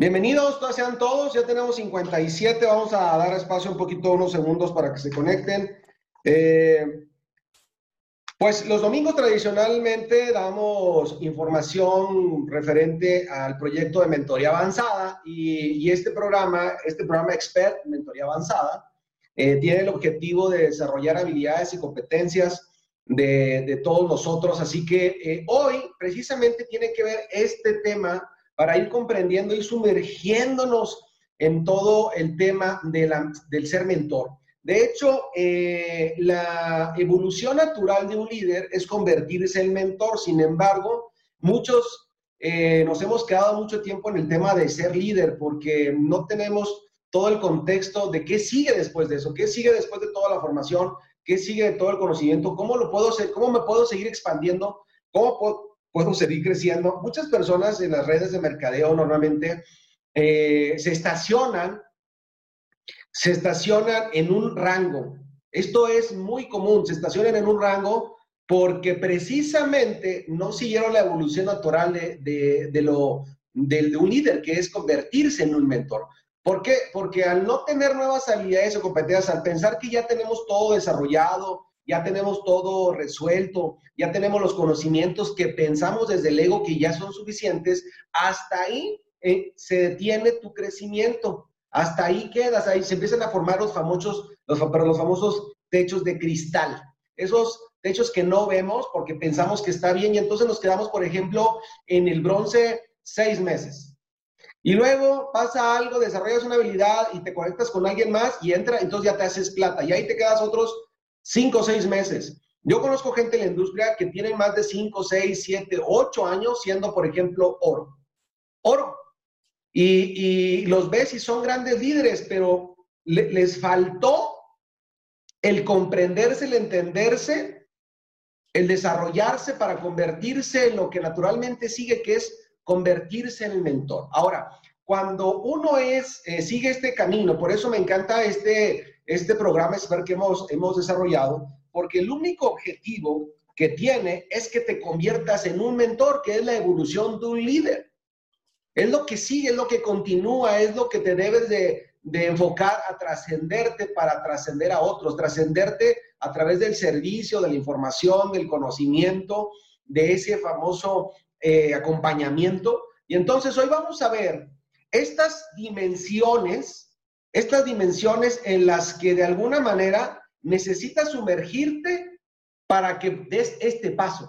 Bienvenidos, sean todos, ya tenemos 57, vamos a dar espacio un poquito, unos segundos para que se conecten. Eh, pues los domingos tradicionalmente damos información referente al proyecto de mentoría avanzada y, este programa, este programa Expert, Mentoría Avanzada, eh, tiene el objetivo de desarrollar habilidades y competencias de, todos nosotros. Así que eh, hoy precisamente tiene que ver este tema para ir comprendiendo y sumergiéndonos en todo el tema del ser mentor. De hecho, eh, la evolución natural de un líder es convertirse en mentor. Sin embargo, muchos eh, nos hemos quedado mucho tiempo en el tema de ser líder porque no tenemos todo el contexto de qué sigue después de eso, qué sigue después de toda la formación, qué sigue de todo el conocimiento, cómo lo puedo hacer, cómo me puedo seguir expandiendo, cómo puedo, puedo seguir creciendo. Muchas personas en las redes de mercadeo normalmente eh, se estacionan, se estacionan en un rango. Esto es muy común, se estacionan en un rango porque precisamente no siguieron la evolución natural de, de, lo, de, un líder, que es convertirse en un mentor. ¿Por qué? Porque al no tener nuevas habilidades o competencias, al pensar que ya tenemos todo desarrollado, ya tenemos todo resuelto, ya tenemos los conocimientos que pensamos desde el ego que ya son suficientes, hasta ahí eh, se detiene tu crecimiento. Hasta ahí quedas, ahí se empiezan a formar los famosos, los, los famosos techos de cristal. Esos techos que no vemos porque pensamos que está bien y entonces nos quedamos, por ejemplo, en el bronce seis meses. Y luego pasa algo, desarrollas una habilidad y te conectas con alguien más y entra, entonces ya te haces plata y ahí te quedas otros cinco o seis meses. Yo conozco gente en la industria que tiene más de cinco, seis, siete, ocho años siendo, por ejemplo, oro. Oro. Y, los ves y son grandes líderes, pero les faltó el comprenderse, el entenderse, el desarrollarse para convertirse en lo que naturalmente sigue, que es convertirse en el mentor. Ahora, cuando uno es, eh, sigue este camino, por eso me encanta este, este programa ver que hemos, hemos desarrollado, porque el único objetivo que tiene es que te conviertas en un mentor, que es la evolución de un líder. Es lo que sigue, es lo que continúa, es lo que te debes de, de enfocar a trascenderte para trascender a otros, trascenderte a través del servicio, de la información, del conocimiento, de ese famoso eh, acompañamiento. Y entonces hoy vamos a ver estas dimensiones estas dimensiones en las que de alguna manera necesitas sumergirte para que des este paso,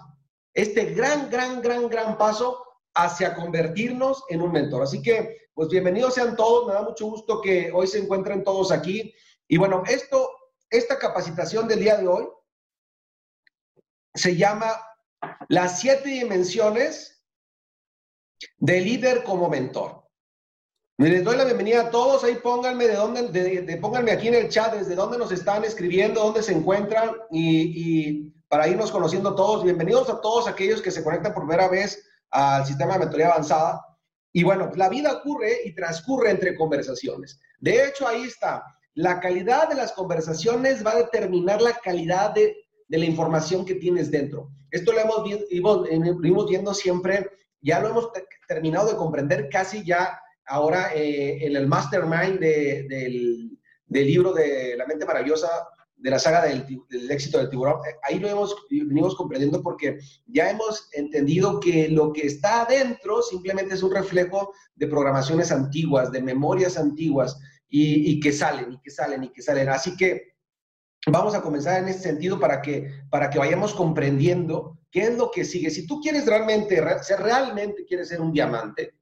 este gran, gran, gran, gran paso hacia convertirnos en un mentor. Así que, pues bienvenidos sean todos, me da mucho gusto que hoy se encuentren todos aquí. Y bueno, esto, esta capacitación del día de hoy se llama las siete dimensiones de líder como mentor. Les doy la bienvenida a todos. Ahí pónganme de dónde, de, pónganme aquí en el chat desde dónde nos están escribiendo, dónde se encuentran y, para irnos conociendo todos. Bienvenidos a todos aquellos que se conectan por primera vez al sistema de mentoría avanzada. Y bueno, la vida ocurre y transcurre entre conversaciones. De hecho, ahí está. La calidad de las conversaciones va a determinar la calidad de, de la información que tienes dentro. Esto lo hemos, hemos viendo siempre, ya lo hemos terminado de comprender casi ya ahora eh, en el mastermind del, libro de La mente maravillosa de la saga del, éxito del tiburón, eh, ahí lo hemos, venimos comprendiendo porque ya hemos entendido que lo que está adentro simplemente es un reflejo de programaciones antiguas, de memorias antiguas y, que salen y que salen y que salen. Así que vamos a comenzar en ese sentido para que, para que vayamos comprendiendo qué es lo que sigue. Si tú quieres realmente, si realmente quieres ser un diamante,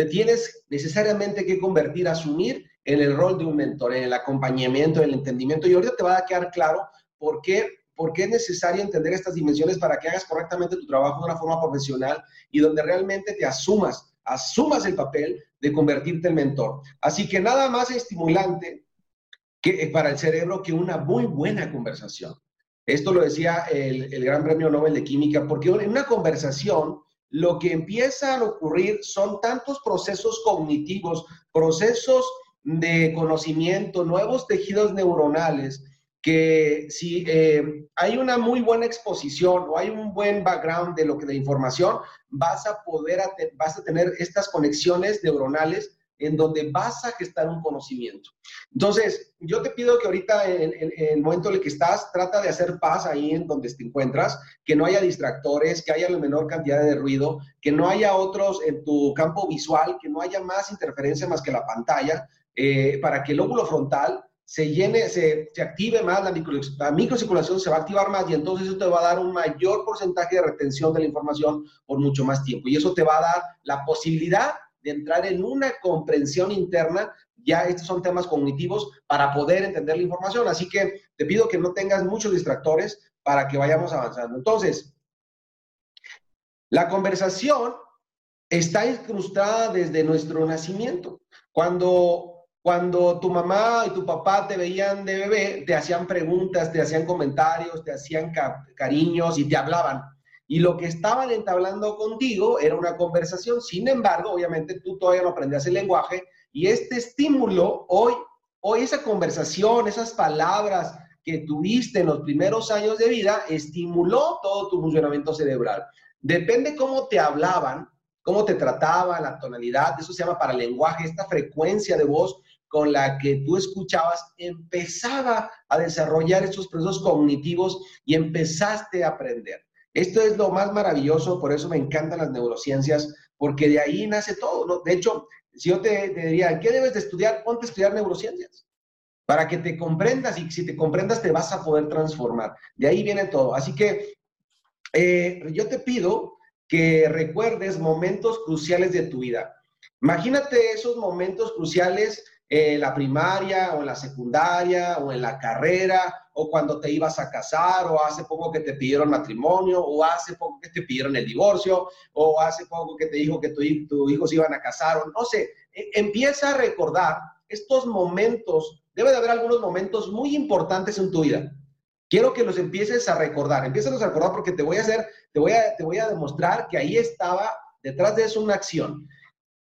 te tienes necesariamente que convertir, asumir en el rol de un mentor, en el acompañamiento, en el entendimiento. Y ahorita te va a quedar claro por qué, por qué es necesario entender estas dimensiones para que hagas correctamente tu trabajo de una forma profesional y donde realmente te asumas, asumas el papel de convertirte en mentor. Así que nada más estimulante que, eh, para el cerebro que una muy buena conversación. Esto lo decía el, el Gran Premio Nobel de Química, porque en una conversación lo que empieza a ocurrir son tantos procesos cognitivos, procesos de conocimiento, nuevos tejidos neuronales, que si eh, hay una muy buena exposición o hay un buen background de lo que de información, vas a poder, vas a tener estas conexiones neuronales en donde vas a gestar un conocimiento. Entonces, yo te pido que ahorita, en, el momento en el que estás, trata de hacer paz ahí en donde te encuentras, que no haya distractores, que haya la menor cantidad de ruido, que no haya otros en tu campo visual, que no haya más interferencia más que la pantalla, eh, para que el óvulo frontal se llene, se, active más, la, la, microcirculación se va a activar más y entonces eso te va a dar un mayor porcentaje de retención de la información por mucho más tiempo. Y eso te va a dar la posibilidad de entrar en una comprensión interna. Ya estos son temas cognitivos para poder entender la información. Así que te pido que no tengas muchos distractores para que vayamos avanzando. Entonces, la conversación está incrustada desde nuestro nacimiento. Cuando cuando tu mamá y tu papá te veían de bebé, te hacían preguntas, te hacían comentarios, te hacían cariños y te hablaban. Y lo que estaban entablando contigo era una conversación. Sin embargo, obviamente tú todavía no aprendías el lenguaje y este estímulo, hoy, hoy esa conversación, esas palabras que tuviste en los primeros años de vida, estimuló todo tu funcionamiento cerebral. Depende cómo te hablaban, cómo te trataban, la tonalidad, eso se llama para lenguaje, esta frecuencia de voz con la que tú escuchabas empezaba a desarrollar estos procesos cognitivos y empezaste a aprender. Esto es lo más maravilloso, por eso me encantan las neurociencias, porque de ahí nace todo. ¿no? De hecho, si yo te, diría, ¿qué debes de estudiar? Ponte a estudiar neurociencias para que te comprendas y si te comprendas te vas a poder transformar. De ahí viene todo. Así que eh, yo te pido que recuerdes momentos cruciales de tu vida. Imagínate esos momentos cruciales en la primaria o en la secundaria o en la carrera o cuando te ibas a casar o hace poco que te pidieron matrimonio o hace poco que te pidieron el divorcio o hace poco que te dijo que tus tu hijos iban a casar o no sé, e, empieza a recordar estos momentos, debe de haber algunos momentos muy importantes en tu vida. Quiero que los empieces a recordar, empieza a recordar porque te voy a hacer, te voy a, te voy a demostrar que ahí estaba detrás de eso una acción.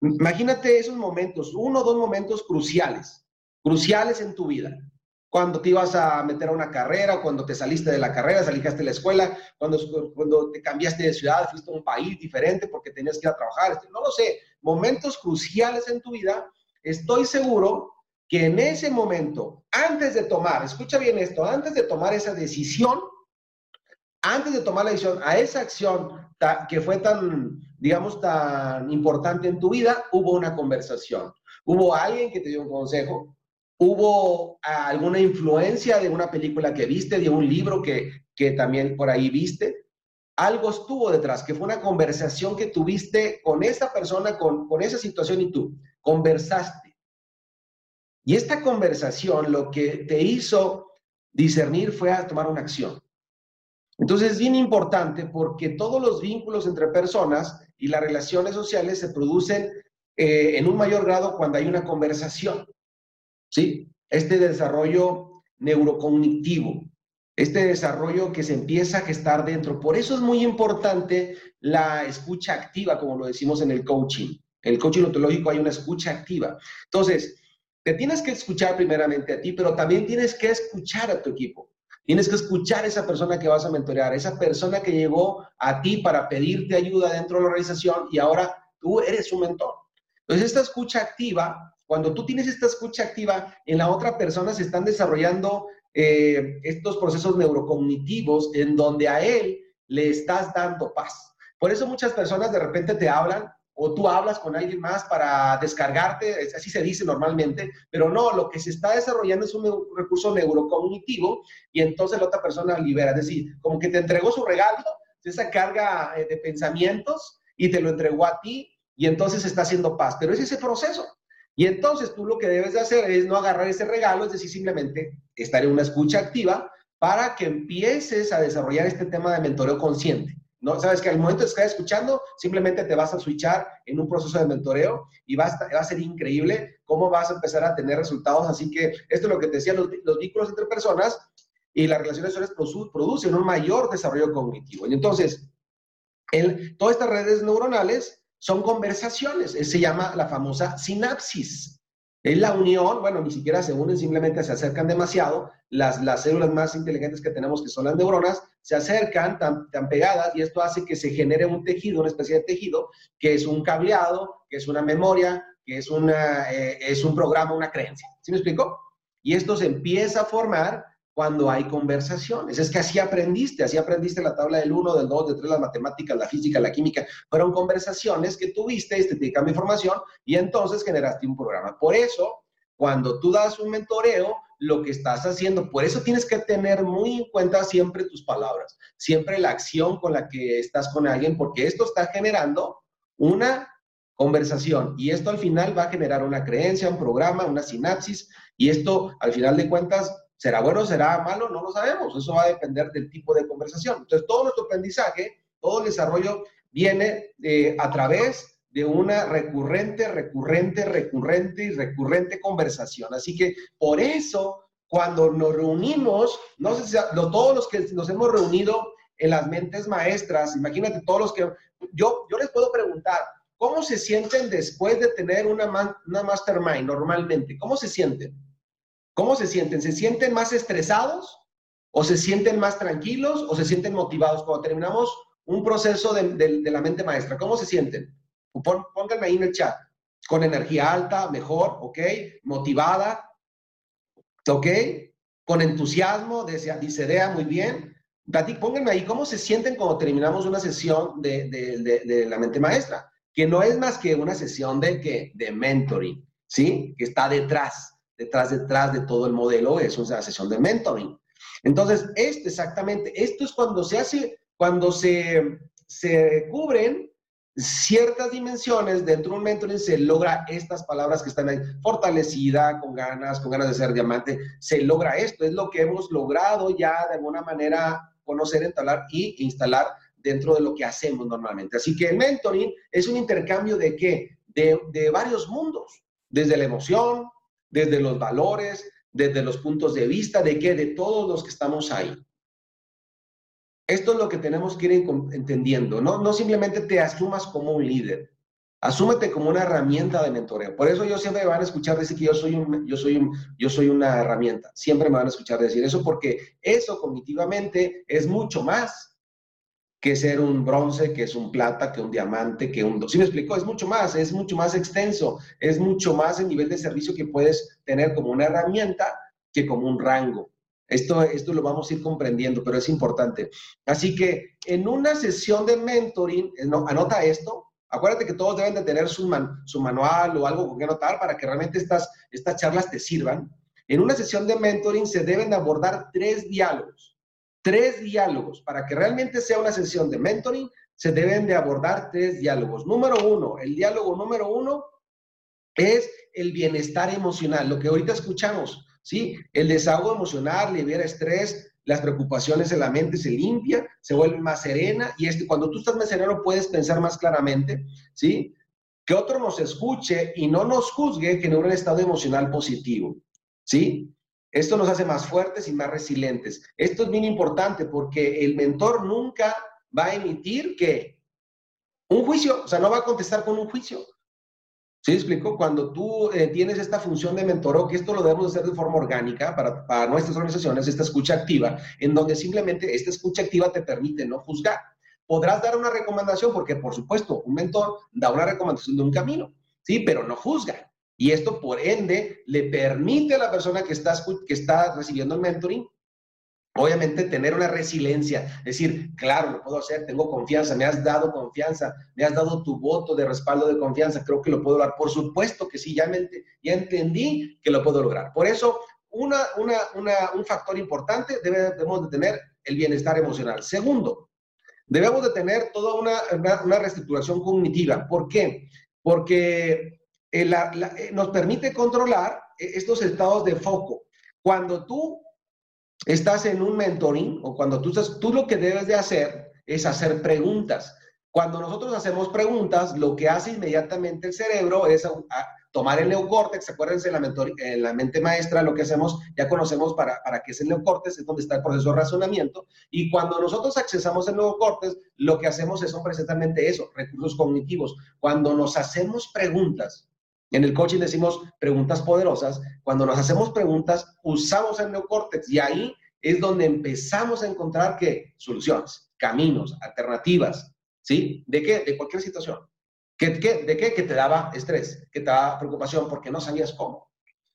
Imagínate esos momentos, uno o dos momentos cruciales, cruciales en tu vida. Cuando te ibas a meter a una carrera, cuando te saliste de la carrera, saliste de la escuela, cuando, cuando te cambiaste de ciudad, fuiste a un país diferente porque tenías que ir a trabajar, este, no lo sé, momentos cruciales en tu vida, estoy seguro que en ese momento, antes de tomar, escucha bien esto, antes de tomar esa decisión, antes de tomar la decisión a esa acción que fue tan, digamos, tan importante en tu vida, hubo una conversación. Hubo alguien que te dio un consejo, hubo alguna influencia de una película que viste, de un libro que, que también por ahí viste. Algo estuvo detrás, que fue una conversación que tuviste con esa persona, con, con esa situación y tú conversaste. Y esta conversación lo que te hizo discernir fue a tomar una acción. Entonces es bien importante porque todos los vínculos entre personas y las relaciones sociales se producen eh, en un mayor grado cuando hay una conversación. ¿Sí? Este desarrollo neurocognitivo, este desarrollo que se empieza a gestar dentro. Por eso es muy importante la escucha activa, como lo decimos en el coaching. En el coaching ontológico hay una escucha activa. Entonces, te tienes que escuchar primeramente a ti, pero también tienes que escuchar a tu equipo. Tienes que escuchar a esa persona que vas a mentorear, esa persona que llegó a ti para pedirte ayuda dentro de la organización y ahora tú eres su mentor. Entonces, esta escucha activa, cuando tú tienes esta escucha activa, en la otra persona se están desarrollando eh, estos procesos neurocognitivos en donde a él le estás dando paz. Por eso muchas personas de repente te hablan o tú hablas con alguien más para descargarte, así se dice normalmente, pero no, lo que se está desarrollando es un recurso neurocognitivo y entonces la otra persona libera, es decir, como que te entregó su regalo, esa carga eh, de pensamientos y te lo entregó a ti y entonces está haciendo paz, pero es ese proceso. Y entonces tú lo que debes de hacer es no agarrar ese regalo, es decir, simplemente estar en una escucha activa para que empieces a desarrollar este tema de mentoreo consciente. ¿no? Sabes que al momento de estar escuchando, simplemente te vas a switchar en un proceso de mentoreo y va a, va a ser increíble cómo vas a empezar a tener resultados. Así que esto es lo que te decía, los, vínculos entre personas y las relaciones sociales producen un mayor desarrollo cognitivo. Y entonces, el, todas estas redes neuronales son conversaciones, se llama la famosa sinapsis. Es la unión, bueno, ni siquiera se unen, simplemente se acercan demasiado. Las, las células más inteligentes que tenemos, que son las neuronas, se acercan tan, tan pegadas y esto hace que se genere un tejido, una especie de tejido, que es un cableado, que es una memoria, que es, una, eh, es un programa, una creencia. ¿Sí me explico? Y esto se empieza a formar cuando hay conversaciones. Es que así aprendiste, así aprendiste la tabla del 1, del 2, del 3, las matemáticas, la física, la química. Fueron conversaciones que tuviste, este te mi información y entonces generaste un programa. Por eso, cuando tú das un mentoreo, lo que estás haciendo, por eso tienes que tener muy en cuenta siempre tus palabras, siempre la acción con la que estás con alguien, porque esto está generando una conversación y esto al final va a generar una creencia, un programa, una sinapsis y esto al final de cuentas ¿Será bueno será malo? No lo sabemos. Eso va a depender del tipo de conversación. Entonces, todo nuestro aprendizaje, todo el desarrollo viene eh, a través de una recurrente, recurrente, recurrente y recurrente conversación. Así que por eso, cuando nos reunimos, no sé si todos los que nos hemos reunido en las mentes maestras, imagínate todos los que, yo, yo les puedo preguntar, ¿cómo se sienten después de tener una, una mastermind normalmente? ¿Cómo se sienten? ¿Cómo se sienten? ¿Se sienten más estresados? ¿O se sienten más tranquilos? ¿O se sienten motivados? Cuando terminamos un proceso de, la mente maestra, ¿cómo se sienten? pónganme ahí en el chat. Con energía alta, mejor, ¿ok? Motivada, ¿ok? Con entusiasmo, dice Dea, muy bien. Pónganme ahí cómo se sienten cuando terminamos una sesión de, de, la mente maestra, que no es más que una sesión de, ¿qué? de mentoring, ¿sí? Que está detrás detrás, detrás de todo el modelo es una sesión de mentoring. Entonces, esto exactamente, esto es cuando se hace, cuando se, se cubren ciertas dimensiones dentro de un mentoring, se logra estas palabras que están ahí, fortalecida, con ganas, con ganas de ser diamante, se logra esto, es lo que hemos logrado ya de alguna manera conocer, entablar y instalar dentro de lo que hacemos normalmente. Así que el mentoring es un intercambio de qué? De, de varios mundos, desde la emoción, desde los valores, desde los puntos de vista de qué, de todos los que estamos ahí. Esto es lo que tenemos que ir entendiendo, ¿no? No simplemente te asumas como un líder, asúmete como una herramienta de mentoreo. Por eso yo siempre me van a escuchar decir que yo soy, un, yo, soy un, yo soy una herramienta. Siempre me van a escuchar decir eso porque eso cognitivamente es mucho más que ser un bronce, que es un plata, que un diamante, que un... ¿Sí me explico? Es mucho más, es mucho más extenso, es mucho más el nivel de servicio que puedes tener como una herramienta que como un rango. Esto, esto lo vamos a ir comprendiendo, pero es importante. Así que en una sesión de mentoring, eh, no, anota esto, acuérdate que todos deben de tener su, su manual o algo con que anotar para que realmente estas, estas charlas te sirvan. En una sesión de mentoring se deben abordar tres diálogos tres diálogos. Para que realmente sea una sesión de mentoring, se deben de abordar tres diálogos. Número uno, el diálogo número uno es el bienestar emocional, lo que ahorita escuchamos, ¿sí? El desahogo emocional libera estrés, las preocupaciones en la mente se limpia, se vuelve más serena y este, cuando tú estás más sereno puedes pensar más claramente, ¿sí? Que otro nos escuche y no nos juzgue genera un estado emocional positivo, ¿sí? Esto nos hace más fuertes y más resilientes. Esto es bien importante porque el mentor nunca va a emitir que un juicio, o sea, no va a contestar con un juicio. ¿Sí explico? Cuando tú eh, tienes esta función de mentoró, que esto lo debemos hacer de forma orgánica para nuestras organizaciones, esta escucha activa, en donde simplemente esta escucha activa te permite no juzgar. Podrás dar una recomendación, porque por supuesto, un mentor da una recomendación de un camino, ¿sí? Pero no juzga. Y esto, por ende, le permite a la persona que está, que está recibiendo el mentoring, obviamente, tener una resiliencia. Es decir, claro, lo puedo hacer, tengo confianza, me has dado confianza, me has dado tu voto de respaldo de confianza, creo que lo puedo lograr. Por supuesto que sí, ya, ya entendí que lo puedo lograr. Por eso, una, un factor importante debemos de tener el bienestar emocional. Segundo, debemos de tener toda una, una reestructuración cognitiva. ¿Por qué? Porque eh, eh, nos permite controlar eh, estos estados de foco. Cuando tú estás en un mentoring o cuando tú estás, tú lo que debes de hacer es hacer preguntas. Cuando nosotros hacemos preguntas, lo que hace inmediatamente el cerebro es tomar el neocórtex, acuérdense, en la, en la mente maestra lo que hacemos, ya conocemos para, para qué es el neocórtex, es donde está el proceso de razonamiento, y cuando nosotros accesamos el neocórtex, lo que hacemos es precisamente eso, recursos cognitivos. Cuando nos hacemos preguntas, en el coaching decimos preguntas poderosas. Cuando nos hacemos preguntas, usamos el neocórtex y ahí es donde empezamos a encontrar que soluciones, caminos, alternativas, ¿sí? ¿De qué? De cualquier situación. ¿Qué, qué, de qué? Que te daba estrés, que te daba preocupación porque no sabías cómo.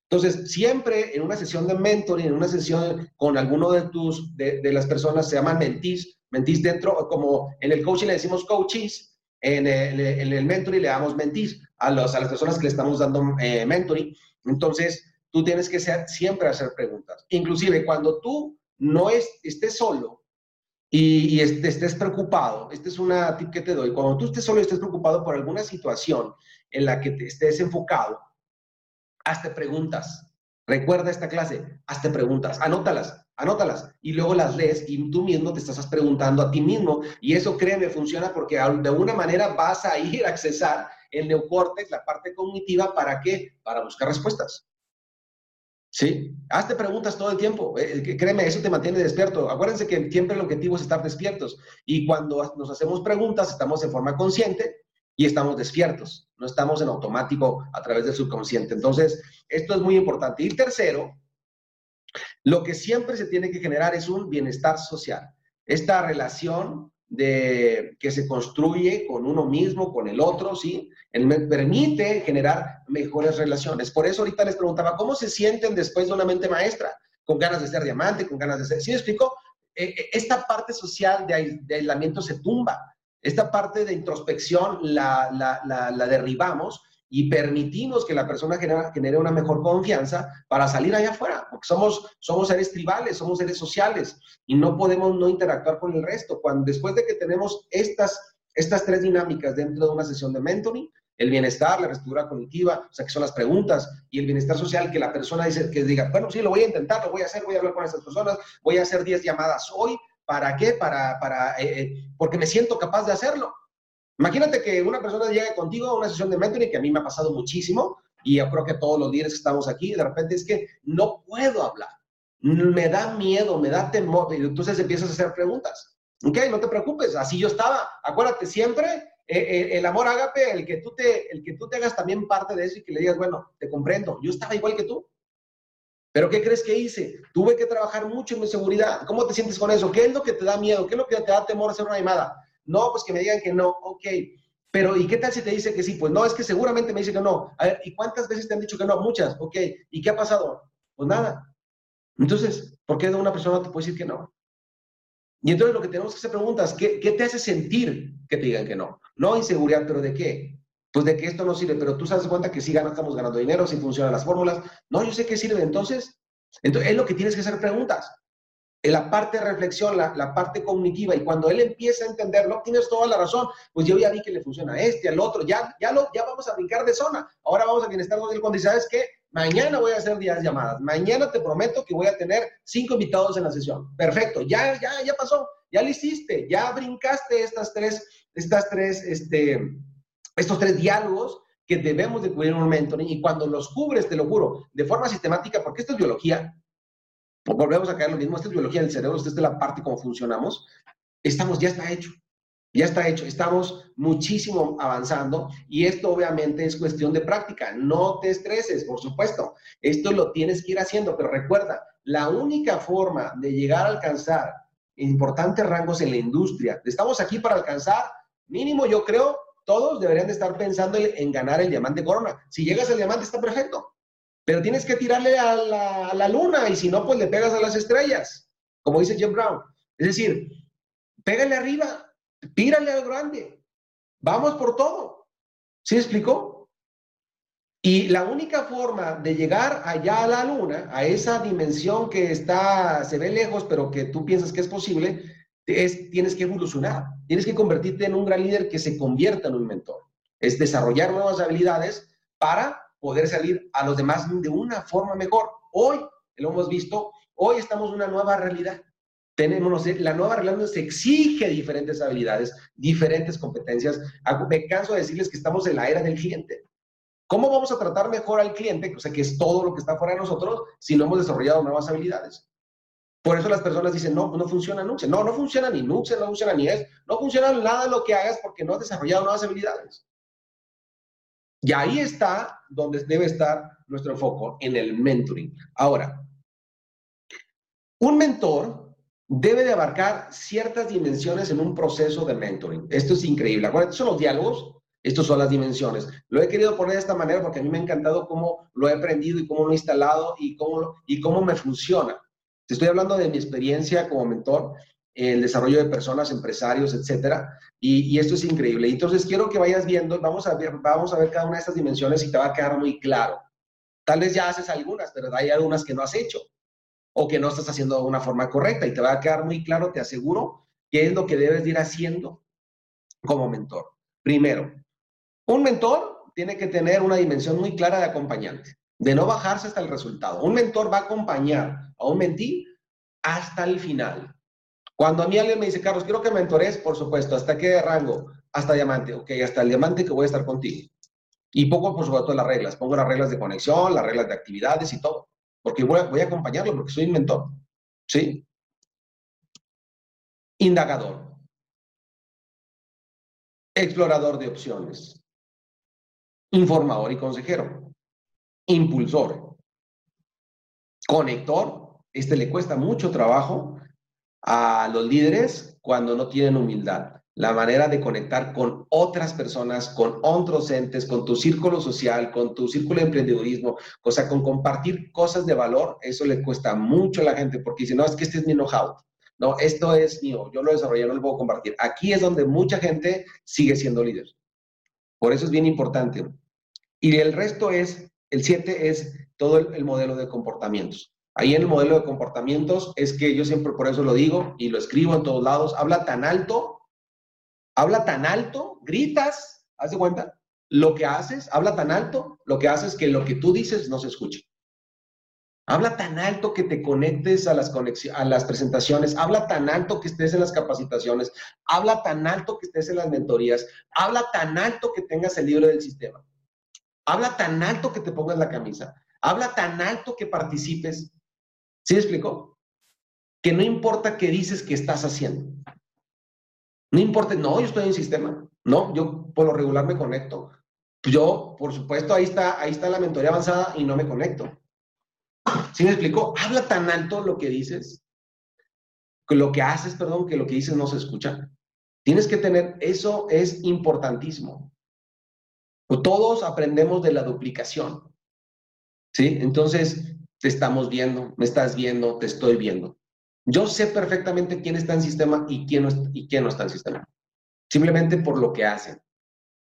Entonces, siempre en una sesión de mentoring, en una sesión con alguno de tus, de, de las personas, se llaman mentís, mentís dentro, como en el coaching le decimos coaches, en el, en el mentoring le damos mentís a, los, a las personas que le estamos dando eh, mentoring. Entonces, tú tienes que ser, siempre hacer preguntas. Inclusive cuando tú no es, estés solo y, y estés preocupado, este es una tip que te doy, cuando tú estés solo y estés preocupado por alguna situación en la que te estés enfocado, hazte preguntas. Recuerda esta clase, hazte preguntas, anótalas, anótalas y luego las lees y tú mismo te estás preguntando a ti mismo y eso créeme funciona porque de alguna manera vas a ir a accesar el neocórtex, la parte cognitiva, ¿para qué? Para buscar respuestas. Sí, hazte preguntas todo el tiempo. Eh, créeme, eso te mantiene despierto. Acuérdense que siempre el objetivo es estar despiertos. Y cuando nos hacemos preguntas, estamos en forma consciente y estamos despiertos. No estamos en automático a través del subconsciente. Entonces, esto es muy importante. Y tercero, lo que siempre se tiene que generar es un bienestar social. Esta relación de, que se construye con uno mismo, con el otro, ¿sí? me permite generar mejores relaciones. Por eso ahorita les preguntaba, ¿cómo se sienten después de una mente maestra? Con ganas de ser diamante, con ganas de ser... ¿Sí me explico? Eh, eh, esta parte social de, aislamiento se tumba. Esta parte de introspección la, la, la derribamos y permitimos que la persona genere, una mejor confianza para salir allá afuera, porque somos, somos seres tribales, somos seres sociales y no podemos no interactuar con el resto. Cuando después de que tenemos estas, estas tres dinámicas dentro de una sesión de mentoring, el bienestar, la reestructura cognitiva, o sea, que son las preguntas, y el bienestar social, que la persona dice, que diga, bueno, sí, lo voy a intentar, lo voy a hacer, voy a hablar con estas personas, voy a hacer 10 llamadas hoy, ¿para qué? Para, para, eh, eh, porque me siento capaz de hacerlo. Imagínate que una persona llegue contigo a una sesión de mentoring, que a mí me ha pasado muchísimo, y yo creo que todos los días que estamos aquí, de repente es que no puedo hablar, me da miedo, me da temor, y entonces empiezas a hacer preguntas. Ok, no te preocupes, así yo estaba. Acuérdate siempre, eh, eh, el amor ágape, el que, tú te, el que tú te hagas también parte de eso y que le digas, bueno, te comprendo, yo estaba igual que tú. Pero ¿qué crees que hice? Tuve que trabajar mucho en mi seguridad. ¿Cómo te sientes con eso? ¿Qué es lo que te da miedo? ¿Qué es lo que te da temor hacer una llamada? No, pues que me digan que no, ok. Pero ¿y qué tal si te dice que sí? Pues no, es que seguramente me dice que no. A ver, ¿y cuántas veces te han dicho que no? Muchas, ok. ¿Y qué ha pasado? Pues nada. Entonces, ¿por qué una persona te puede decir que no? Y entonces lo que tenemos que hacer preguntas, ¿qué, ¿qué te hace sentir que te digan que no? No inseguridad, pero ¿de qué? Pues de que esto no sirve, pero tú sabes cuenta que sí ganamos, estamos ganando dinero, si funcionan las fórmulas. No, yo sé que sirve. Entonces, entonces es lo que tienes que hacer preguntas en la parte de reflexión, la, parte cognitiva, y cuando él empieza a entenderlo, tienes toda la razón, pues yo ya vi que le funciona a este, al otro, ya, ya, lo, ya vamos a brincar de zona, ahora vamos a bienestar él cuando ¿sabes qué? Mañana voy a hacer 10 llamadas, mañana te prometo que voy a tener cinco invitados en la sesión. Perfecto, ya, ya, ya pasó, ya lo hiciste, ya brincaste estas tres, estas tres, este, estos tres diálogos que debemos de cubrir en un mentoring y cuando los cubres, te lo juro, de forma sistemática, porque esto es biología, volvemos a caer lo mismo, esta es biología del cerebro, esta es la parte cómo funcionamos, estamos, ya está hecho, ya está hecho, estamos muchísimo avanzando y esto obviamente es cuestión de práctica, no te estreses, por supuesto, esto lo tienes que ir haciendo, pero recuerda, la única forma de llegar a alcanzar importantes rangos en la industria, estamos aquí para alcanzar, mínimo yo creo, todos deberían de estar pensando en ganar el diamante corona. Si llegas al diamante está perfecto, pero tienes que tirarle a la, luna y si no, pues le pegas a las estrellas, como dice Jim Brown. Es decir, pégale arriba, tírale al grande, vamos por todo. ¿Sí explicó? Y la única forma de llegar allá a la luna, a esa dimensión que está, se ve lejos, pero que tú piensas que es posible, es, tienes que evolucionar, tienes que convertirte en un gran líder que se convierta en un mentor. Es desarrollar nuevas habilidades para poder salir a los demás de una forma mejor. Hoy, lo hemos visto, hoy estamos en una nueva realidad. Tenemos, la nueva realidad nos exige diferentes habilidades, diferentes competencias. Me canso de decirles que estamos en la era del cliente. ¿Cómo vamos a tratar mejor al cliente, o que es todo lo que está fuera de nosotros, si no hemos desarrollado nuevas habilidades? Por eso las personas dicen, no, no funciona Nuxe. No, no funciona ni Nuxe, no funciona ni es, no funciona nada lo que hagas porque no has desarrollado nuevas habilidades. Y ahí está donde debe estar nuestro foco, en el mentoring. Ahora, un mentor debe de abarcar ciertas dimensiones en un proceso de mentoring. Esto es increíble. Acuérdense, son los diálogos. Estas son las dimensiones. Lo he querido poner de esta manera porque a mí me ha encantado cómo lo he aprendido y cómo lo he instalado y cómo, y cómo me funciona. Te estoy hablando de mi experiencia como mentor, el desarrollo de personas, empresarios, etcétera, y, esto es increíble. Entonces quiero que vayas viendo, vamos a ver, vamos a ver cada una de estas dimensiones y te va a quedar muy claro. Tal vez ya haces algunas, pero hay algunas que no has hecho o que no estás haciendo de una forma correcta y te va a quedar muy claro, te aseguro, qué es lo que debes ir haciendo como mentor. Primero, un mentor tiene que tener una dimensión muy clara de acompañante, de no bajarse hasta el resultado. Un mentor va a acompañar a un mentí hasta el final. Cuando a mí alguien me dice, Carlos, quiero que mentores, por supuesto, ¿hasta qué rango? Hasta diamante, ok, hasta el diamante que voy a estar contigo. Y pongo, por supuesto, las reglas. Pongo las reglas de conexión, las reglas de actividades y todo. Porque voy a, voy a acompañarlo, porque soy un mentor. ¿Sí? Indagador. Explorador de opciones informador y consejero, impulsor, conector. Este le cuesta mucho trabajo a los líderes cuando no tienen humildad. La manera de conectar con otras personas, con otros entes, con tu círculo social, con tu círculo de emprendedurismo, o sea, con compartir cosas de valor, eso le cuesta mucho a la gente porque dice, no, es que este es mi know-how. No, esto es mío, yo lo desarrollé, no lo puedo compartir. Aquí es donde mucha gente sigue siendo líder. Por eso es bien importante. Y el resto es, el 7 es todo el, modelo de comportamientos. Ahí en el modelo de comportamientos es que yo siempre por eso lo digo y lo escribo en todos lados, habla tan alto, habla tan alto, gritas, haz de cuenta, lo que haces, habla tan alto, lo que haces que lo que tú dices no se escuche. Habla tan alto que te conectes a las, a las presentaciones, habla tan alto que estés en las capacitaciones, habla tan alto que estés en las mentorías, habla tan alto que tengas el libro del sistema. Habla tan alto que te pongas la camisa. Habla tan alto que participes. ¿Sí me explicó? Que no importa qué dices que estás haciendo. No importa, no, yo estoy en sistema. No, yo por lo regular me conecto. Yo, por supuesto, ahí está, ahí está la mentoría avanzada y no me conecto. ¿Sí me explicó? Habla tan alto lo que dices, lo que haces, perdón, que lo que dices no se escucha. Tienes que tener, eso es importantísimo. Todos aprendemos de la duplicación. ¿Sí? Entonces, te estamos viendo, me estás viendo, te estoy viendo. Yo sé perfectamente quién está en sistema y quién no, está en sistema. Simplemente por lo que hacen.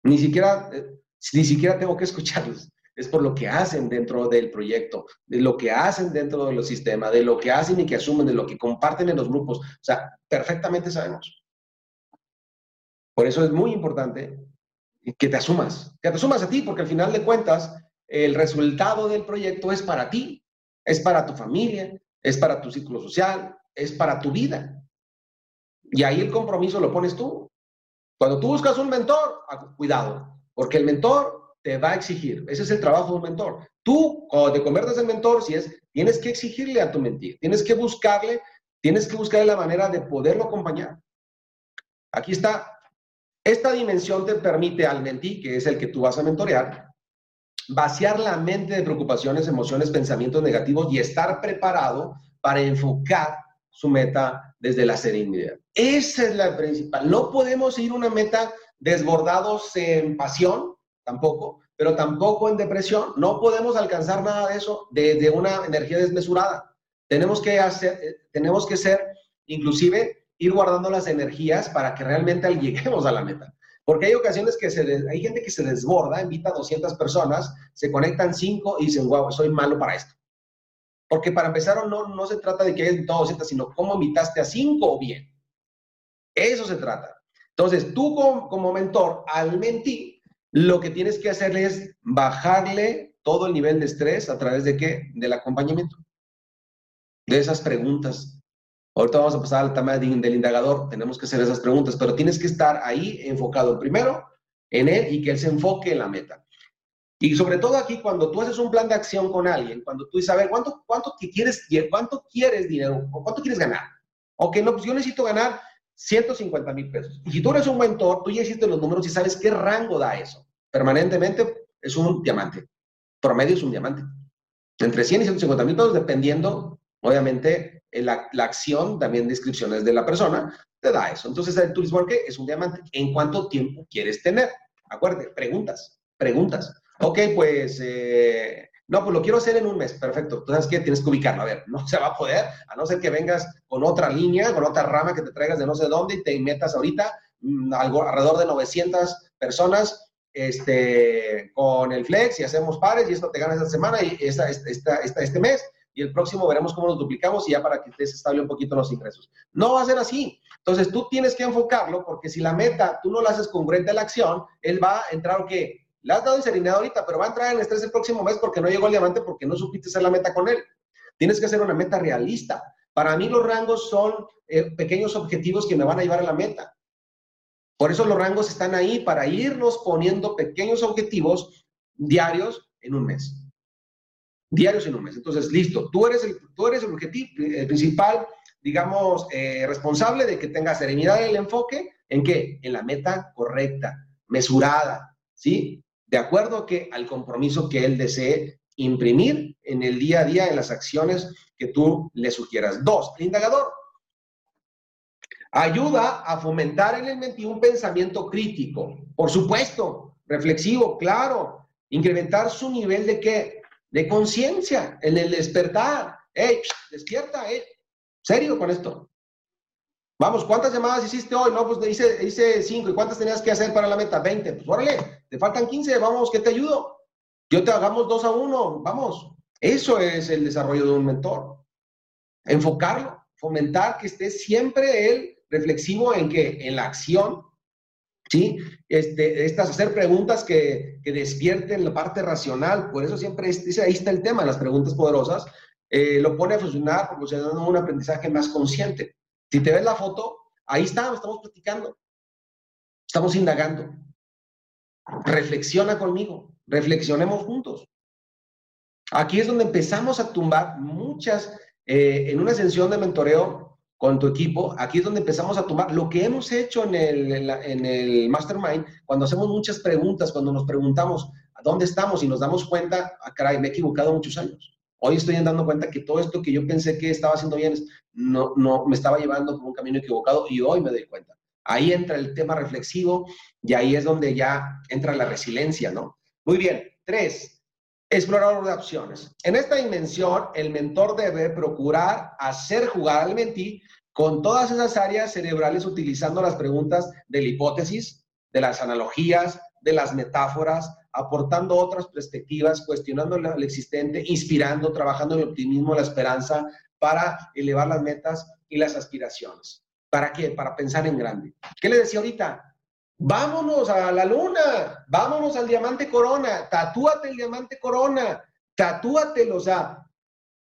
Ni siquiera, eh, ni siquiera tengo que escucharlos. Es por lo que hacen dentro del proyecto, de lo que hacen dentro de los de lo que hacen y que asumen, de lo que comparten en los grupos. O sea, perfectamente sabemos. Por eso es muy importante que te asumas, que te asumas a ti, porque al final de cuentas, el resultado del proyecto es para ti, es para tu familia, es para tu círculo social, es para tu vida. Y ahí el compromiso lo pones tú. Cuando tú buscas un mentor, ah, cuidado, porque el mentor te va a exigir. Ese es el trabajo de un mentor. Tú, cuando te conviertes en mentor, si es, tienes que exigirle a tu mentir, tienes que buscarle, tienes que buscarle la manera de poderlo acompañar. Aquí está esta dimensión te permite al mentí, que es el que tú vas a mentorear, vaciar la mente de preocupaciones, emociones, pensamientos negativos y estar preparado para enfocar su meta desde la serenidad. Esa es la principal. No podemos ir una meta desbordados en pasión, tampoco, pero tampoco en depresión. No podemos alcanzar nada de eso desde una energía desmesurada. Tenemos que hacer, eh, tenemos que ser, inclusive, ir guardando las energías para que realmente lleguemos a la meta. Porque hay ocasiones que hay gente que se desborda, invita a 200 personas, se conectan 5 y dicen, wow, soy malo para esto. Porque para empezar, no, no se trata de que hayas invitado 200, sino cómo invitaste a 5 o bien. Eso se trata. Entonces, tú como, mentor, al mentir, lo que tienes que hacerle es bajarle todo el nivel de estrés a través de qué? Del acompañamiento. De esas preguntas Ahorita vamos a pasar al tema del indagador, tenemos que hacer esas preguntas, pero tienes que estar ahí enfocado primero en él y que él se enfoque en la meta. Y sobre todo aquí, cuando tú haces un plan de acción con alguien, cuando tú dices, a ver, ¿cuánto, cuánto, quieres, cuánto quieres dinero cuánto quieres ganar? Ok, no, pues yo necesito ganar 150 mil pesos. Y si tú eres un mentor, tú ya hiciste los números y sabes qué rango da eso. Permanentemente es un diamante. Promedio es un diamante. Entre 100 y 150 mil pesos, dependiendo, obviamente, la, acción, también descripciones de la persona, te da eso. Entonces, el turismo ¿qué? es un diamante. ¿En cuánto tiempo quieres tener? Acuérdate, preguntas, preguntas. Ok, pues, eh, no, pues lo quiero hacer en un mes. Perfecto. Tú sabes que tienes que ubicarlo. A ver, no se va a poder, a no ser que vengas con otra línea, con otra rama que te traigas de no sé dónde y te metas ahorita mm, algo, alrededor de 900 personas este, con el flex y hacemos pares y esto te gana esta semana y esta, esta, esta, este mes y el próximo veremos cómo nos duplicamos y ya para que te estable un poquito los ingresos. No va a ser así. Entonces tú tienes que enfocarlo porque si la meta tú no la haces congruente a la acción, él va a entrar, ok, le has dado serenidad ahorita, pero va a entrar en estrés el próximo mes porque no llegó el diamante porque no supiste hacer la meta con él. Tienes que hacer una meta realista. Para mí los rangos son eh, pequeños objetivos que me van a llevar a la meta. Por eso los rangos están ahí para irnos poniendo pequeños objetivos diarios en un mes diarios en un mes. Entonces, listo, tú eres el, tú eres el objetivo principal, digamos, eh, responsable de que tenga serenidad en el enfoque, ¿en qué? En la meta correcta, mesurada, ¿sí? De acuerdo que al compromiso que él desee imprimir en el día a día en las acciones que tú le sugieras. Dos, el indagador. Ayuda a fomentar en el mente un pensamiento crítico, por supuesto, reflexivo, claro, incrementar su nivel de qué? De conciencia, en el despertar. ¡Ey! Despierta, ¡eh! Serio con esto. Vamos, ¿cuántas llamadas hiciste hoy? No, pues hice, cinco. ¿Y cuántas tenías que hacer para la meta? Veinte. Pues órale, te faltan quince. Vamos, ¿qué te ayudo? Yo te hagamos dos a uno. Vamos. Eso es el desarrollo de un mentor. Enfocarlo, fomentar que esté siempre él reflexivo en que en la acción ¿sí? Este, estas, hacer preguntas que, que, despierten la parte racional, por eso siempre es, ahí está el tema, las preguntas poderosas, eh, lo pone a funcionar proporcionando un aprendizaje más consciente. Si te ves la foto, ahí está, estamos platicando, estamos indagando. Reflexiona conmigo, reflexionemos juntos. Aquí es donde empezamos a tumbar muchas, eh, en una sesión de mentoreo, con tu equipo, aquí es donde empezamos a tomar lo que hemos hecho en el, en, el mastermind, cuando hacemos muchas preguntas, cuando nos preguntamos dónde estamos y nos damos cuenta, ah, caray, me he equivocado muchos años. Hoy estoy dando cuenta que todo esto que yo pensé que estaba haciendo bien, no, no me estaba llevando por un camino equivocado y hoy me doy cuenta. Ahí entra el tema reflexivo y ahí es donde ya entra la resiliencia, ¿no? Muy bien. Tres, Explorador de opciones. En esta dimensión, el mentor debe procurar hacer jugar al mentí con todas esas áreas cerebrales utilizando las preguntas de la hipótesis, de las analogías, de las metáforas, aportando otras perspectivas, cuestionando lo existente, inspirando, trabajando el optimismo, la esperanza, para elevar las metas y las aspiraciones. ¿Para qué? Para pensar en grande. ¿Qué le decía ahorita? Vámonos a la luna, vámonos al diamante corona, tatúate el diamante corona, tatúatelo, o sea,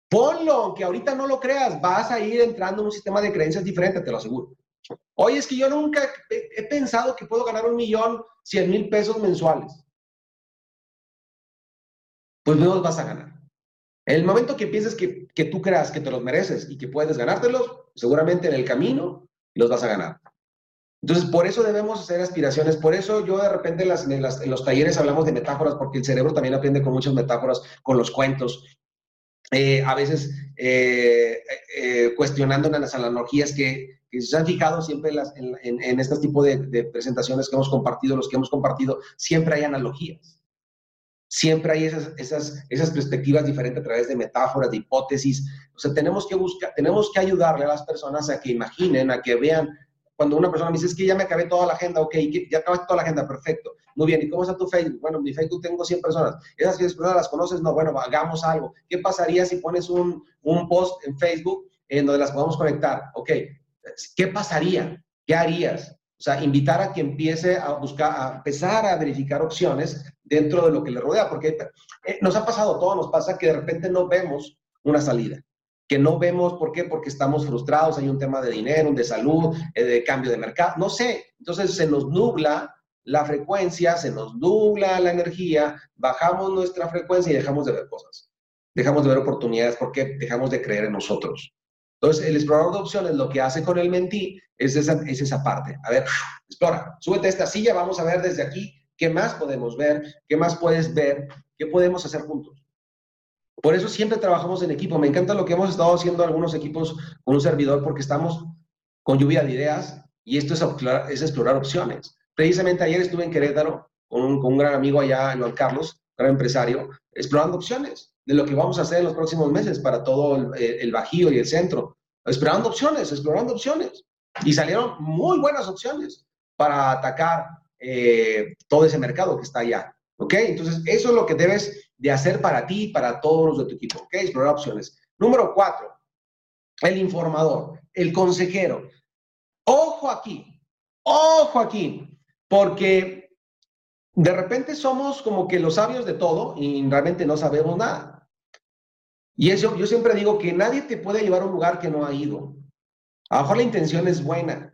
ponlo, aunque ahorita no lo creas, vas a ir entrando en un sistema de creencias diferente, te lo aseguro. Oye, es que yo nunca he, pensado que puedo ganar un millón, cien mil pesos mensuales. Pues no los vas a ganar. En el momento que pienses que, que tú creas que te los mereces y que puedes ganártelos, seguramente en el camino los vas a ganar. Entonces, por eso debemos hacer aspiraciones. Por eso yo de repente en, los talleres hablamos de metáforas, porque el cerebro también aprende con muchas metáforas, con los cuentos. Eh, a veces eh, eh, cuestionando las analogías que, se han fijado siempre en, en, este tipo de, presentaciones que hemos compartido, los que hemos compartido, siempre hay analogías. Siempre hay esas, esas, esas perspectivas diferentes a través de metáforas, de hipótesis. O sea, tenemos que buscar, tenemos que ayudarle a las personas a que imaginen, a que vean cuando una persona me dice, es que ya me acabé toda la agenda, ok, ya acabaste toda la agenda, perfecto. Muy bien, ¿y cómo está tu Facebook? Bueno, mi Facebook tengo 100 personas. ¿Esas 100 personas las conoces? No, bueno, hagamos algo. ¿Qué pasaría si pones un, un post en Facebook en donde las podamos conectar? Ok, ¿qué pasaría? ¿Qué harías? O sea, invitar a que empiece a buscar, a empezar a verificar opciones dentro de lo que le rodea, porque eh, nos ha pasado, todo nos pasa que de repente no vemos una salida que no vemos, ¿por qué? Porque estamos frustrados, hay un tema de dinero, de salud, eh, de cambio de mercado, no sé. Entonces se nos nubla la frecuencia, se nos nubla la energía, bajamos nuestra frecuencia y dejamos de ver cosas. Dejamos de ver oportunidades porque dejamos de creer en nosotros. Entonces, el explorador de opciones lo que hace con el mentí es esa, es esa parte. A ver, explora, súbete a esta silla, vamos a ver desde aquí qué más podemos ver, qué más puedes ver, qué podemos hacer juntos. Por eso siempre trabajamos en equipo. Me encanta lo que hemos estado haciendo algunos equipos con un servidor porque estamos con lluvia de ideas y esto es explorar, es explorar opciones. Precisamente ayer estuve en Querétaro con un, gran amigo allá, Juan Carlos, gran empresario, explorando opciones de lo que vamos a hacer en los próximos meses para todo el, Bajío y el centro. Explorando opciones, explorando opciones. Y salieron muy buenas opciones para atacar eh, todo ese mercado que está allá. ¿Ok? Entonces, eso es lo que debes de hacer para ti y para todos los de tu equipo. ¿Ok? Explorar opciones. Número cuatro, el informador, el consejero. Ojo aquí, ojo aquí, porque de repente somos como que los sabios de todo y realmente no sabemos nada. Y eso yo siempre digo que nadie te puede llevar a un lugar que no ha ido. A lo mejor la intención es buena,